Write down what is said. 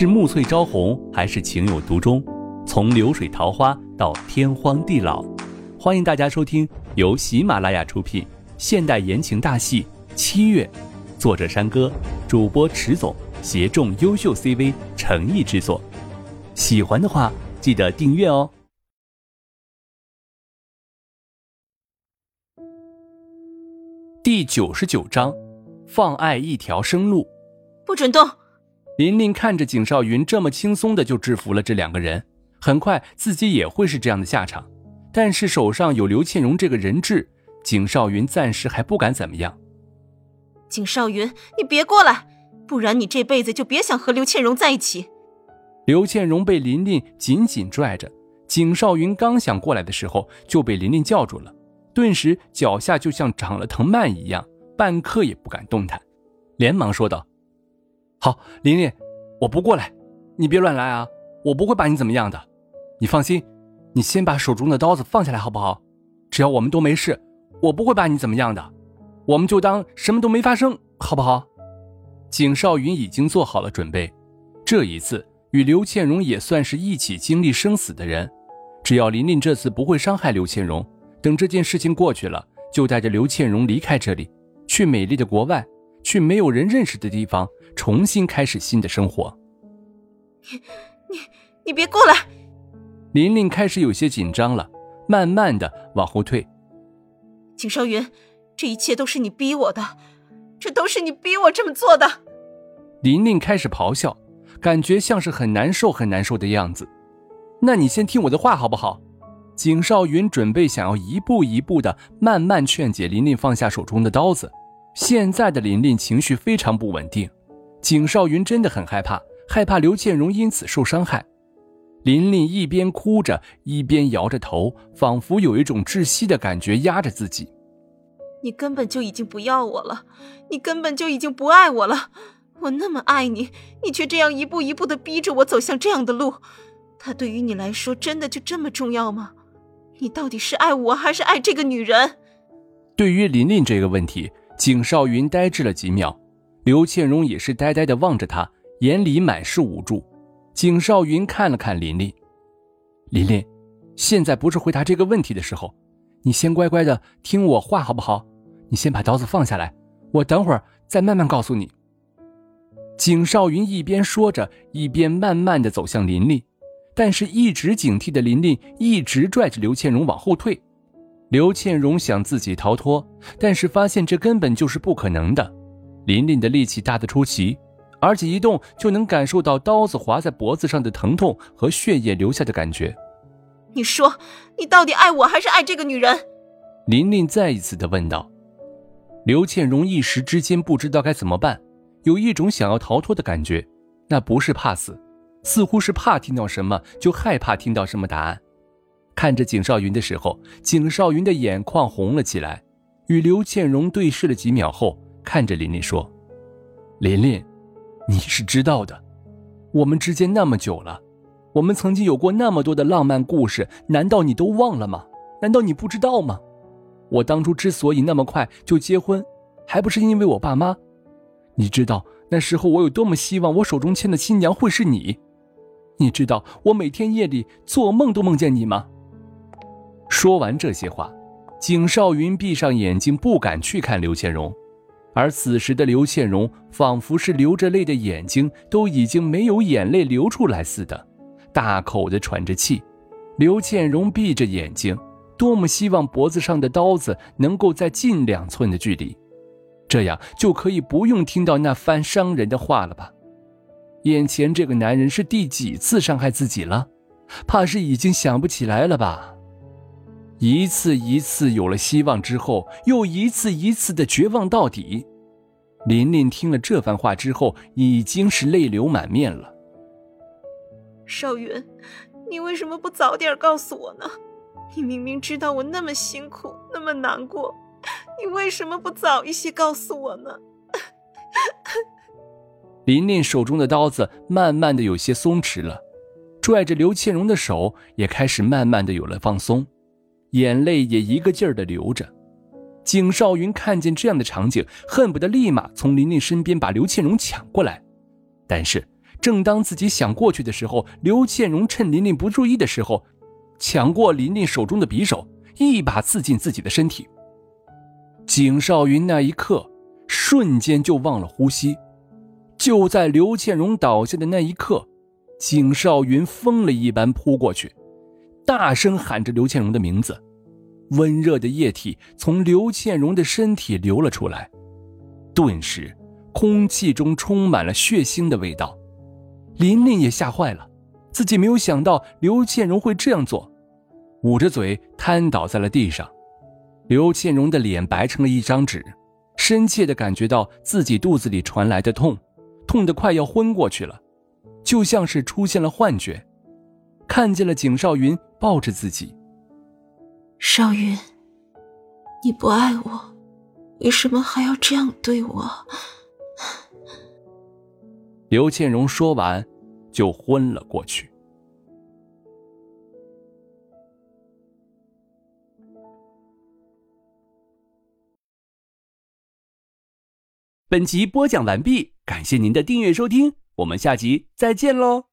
是暮翠朝红，还是情有独钟？从流水桃花到天荒地老，欢迎大家收听由喜马拉雅出品现代言情大戏《七月》，作者山歌，主播迟总，协众优秀 CV 诚意制作。喜欢的话，记得订阅哦。第九十九章，放爱一条生路，不准动。琳琳看着景少云这么轻松的就制服了这两个人，很快自己也会是这样的下场。但是手上有刘倩蓉这个人质，景少云暂时还不敢怎么样。景少云，你别过来，不然你这辈子就别想和刘倩蓉在一起。刘倩蓉被琳琳紧紧拽着，景少云刚想过来的时候就被琳琳叫住了，顿时脚下就像长了藤蔓一样，半刻也不敢动弹，连忙说道。好，琳琳，我不过来，你别乱来啊！我不会把你怎么样的，你放心，你先把手中的刀子放下来好不好？只要我们都没事，我不会把你怎么样的，我们就当什么都没发生，好不好？景少云已经做好了准备，这一次与刘倩蓉也算是一起经历生死的人，只要琳琳这次不会伤害刘倩蓉，等这件事情过去了，就带着刘倩蓉离开这里，去美丽的国外。去没有人认识的地方，重新开始新的生活。你、你、你别过来！琳琳开始有些紧张了，慢慢的往后退。景少云，这一切都是你逼我的，这都是你逼我这么做的。琳琳开始咆哮，感觉像是很难受、很难受的样子。那你先听我的话好不好？景少云准备想要一步一步的慢慢劝解琳琳放下手中的刀子。现在的琳琳情绪非常不稳定，景少云真的很害怕，害怕刘倩荣因此受伤害。琳琳一边哭着，一边摇着头，仿佛有一种窒息的感觉压着自己。你根本就已经不要我了，你根本就已经不爱我了。我那么爱你，你却这样一步一步的逼着我走向这样的路，他对于你来说真的就这么重要吗？你到底是爱我还是爱这个女人？对于琳琳这个问题。景少云呆滞了几秒，刘倩蓉也是呆呆的望着他，眼里满是无助。景少云看了看琳琳，琳琳，现在不是回答这个问题的时候，你先乖乖的听我话好不好？你先把刀子放下来，我等会儿再慢慢告诉你。景少云一边说着，一边慢慢的走向琳琳，但是一直警惕的琳琳一直拽着刘倩蓉往后退。刘倩荣想自己逃脱，但是发现这根本就是不可能的。琳琳的力气大得出奇，而且一动就能感受到刀子划在脖子上的疼痛和血液流下的感觉。你说，你到底爱我还是爱这个女人？琳琳再一次的问道。刘倩荣一时之间不知道该怎么办，有一种想要逃脱的感觉，那不是怕死，似乎是怕听到什么就害怕听到什么答案。看着景少云的时候，景少云的眼眶红了起来，与刘倩蓉对视了几秒后，看着琳琳说：“琳琳，你是知道的，我们之间那么久了，我们曾经有过那么多的浪漫故事，难道你都忘了吗？难道你不知道吗？我当初之所以那么快就结婚，还不是因为我爸妈？你知道那时候我有多么希望我手中牵的新娘会是你？你知道我每天夜里做梦都梦见你吗？”说完这些话，景少云闭上眼睛，不敢去看刘倩荣。而此时的刘倩荣，仿佛是流着泪的眼睛都已经没有眼泪流出来似的，大口的喘着气。刘倩荣闭着眼睛，多么希望脖子上的刀子能够在近两寸的距离，这样就可以不用听到那番伤人的话了吧？眼前这个男人是第几次伤害自己了？怕是已经想不起来了吧？一次一次有了希望之后，又一次一次的绝望到底。琳琳听了这番话之后，已经是泪流满面了。少云，你为什么不早点告诉我呢？你明明知道我那么辛苦，那么难过，你为什么不早一些告诉我呢？琳琳手中的刀子慢慢的有些松弛了，拽着刘倩蓉的手也开始慢慢的有了放松。眼泪也一个劲儿的流着，景少云看见这样的场景，恨不得立马从琳琳身边把刘倩蓉抢过来。但是正当自己想过去的时候，刘倩荣趁琳琳不注意的时候，抢过琳琳手中的匕首，一把刺进自己的身体。景少云那一刻瞬间就忘了呼吸。就在刘倩荣倒下的那一刻，景少云疯了一般扑过去，大声喊着刘倩荣的名字。温热的液体从刘倩荣的身体流了出来，顿时，空气中充满了血腥的味道。琳琳也吓坏了，自己没有想到刘倩荣会这样做，捂着嘴瘫倒在了地上。刘倩荣的脸白成了一张纸，深切的感觉到自己肚子里传来的痛，痛得快要昏过去了，就像是出现了幻觉，看见了景少云抱着自己。少云，你不爱我，为什么还要这样对我？刘倩荣说完，就昏了过去。本集播讲完毕，感谢您的订阅收听，我们下集再见喽。